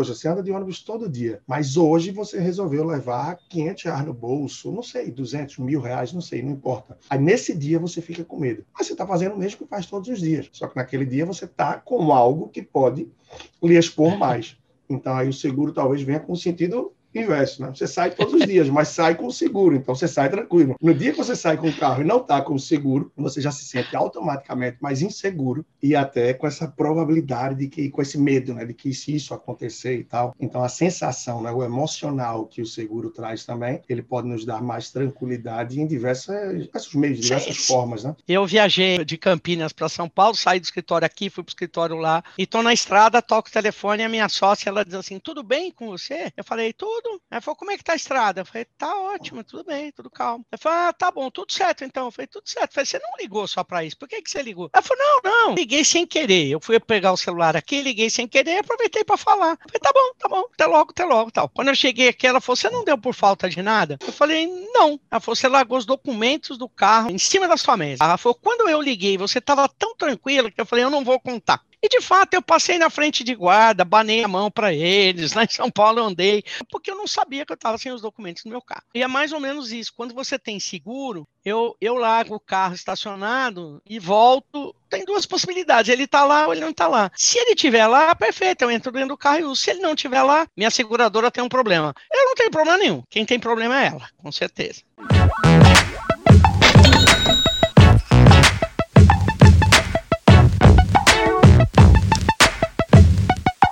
poxa, você anda de ônibus todo dia, mas hoje você resolveu levar 500 reais no bolso, não sei, 200, mil reais, não sei, não importa. Aí nesse dia você fica com medo. Mas você está fazendo o mesmo que faz todos os dias. Só que naquele dia você está com algo que pode lhe expor mais. Então aí o seguro talvez venha com sentido inverso, né? Você sai todos os dias, mas sai com seguro, então você sai tranquilo. No dia que você sai com o carro e não está com seguro, você já se sente automaticamente mais inseguro e até com essa probabilidade de que, com esse medo, né, de que se isso acontecer e tal. Então a sensação, né, o emocional que o seguro traz também, ele pode nos dar mais tranquilidade em diversas, diversos meios, diversas Sim. formas, né? Eu viajei de Campinas para São Paulo, saí do escritório aqui, fui para o escritório lá e tô na estrada, toco o telefone e a minha sócia, ela diz assim, tudo bem com você? Eu falei, tudo tudo. Ela falou, como é que tá a estrada? Eu falei, tá ótimo, tudo bem, tudo calmo. Ela falou, ah, tá bom, tudo certo então. Eu falei, tudo certo. Eu falei, você não ligou só pra isso, por que, que você ligou? Ela falou, não, não, liguei sem querer. Eu fui pegar o celular aqui, liguei sem querer e aproveitei pra falar. Eu falei, tá bom, tá bom, até logo, até logo, tal. Quando eu cheguei aqui, ela falou, você não deu por falta de nada? Eu falei, não. Ela falou, você largou os documentos do carro em cima da sua mesa. Ela falou, quando eu liguei, você tava tão tranquilo que eu falei, eu não vou contar. E de fato eu passei na frente de guarda, banei a mão para eles, lá em São Paulo eu andei, porque eu não sabia que eu estava sem os documentos no meu carro. E é mais ou menos isso. Quando você tem seguro, eu, eu largo o carro estacionado e volto. Tem duas possibilidades: ele está lá ou ele não está lá. Se ele estiver lá, perfeito, eu entro dentro do carro e uso. Se ele não estiver lá, minha seguradora tem um problema. Eu não tenho problema nenhum. Quem tem problema é ela, com certeza.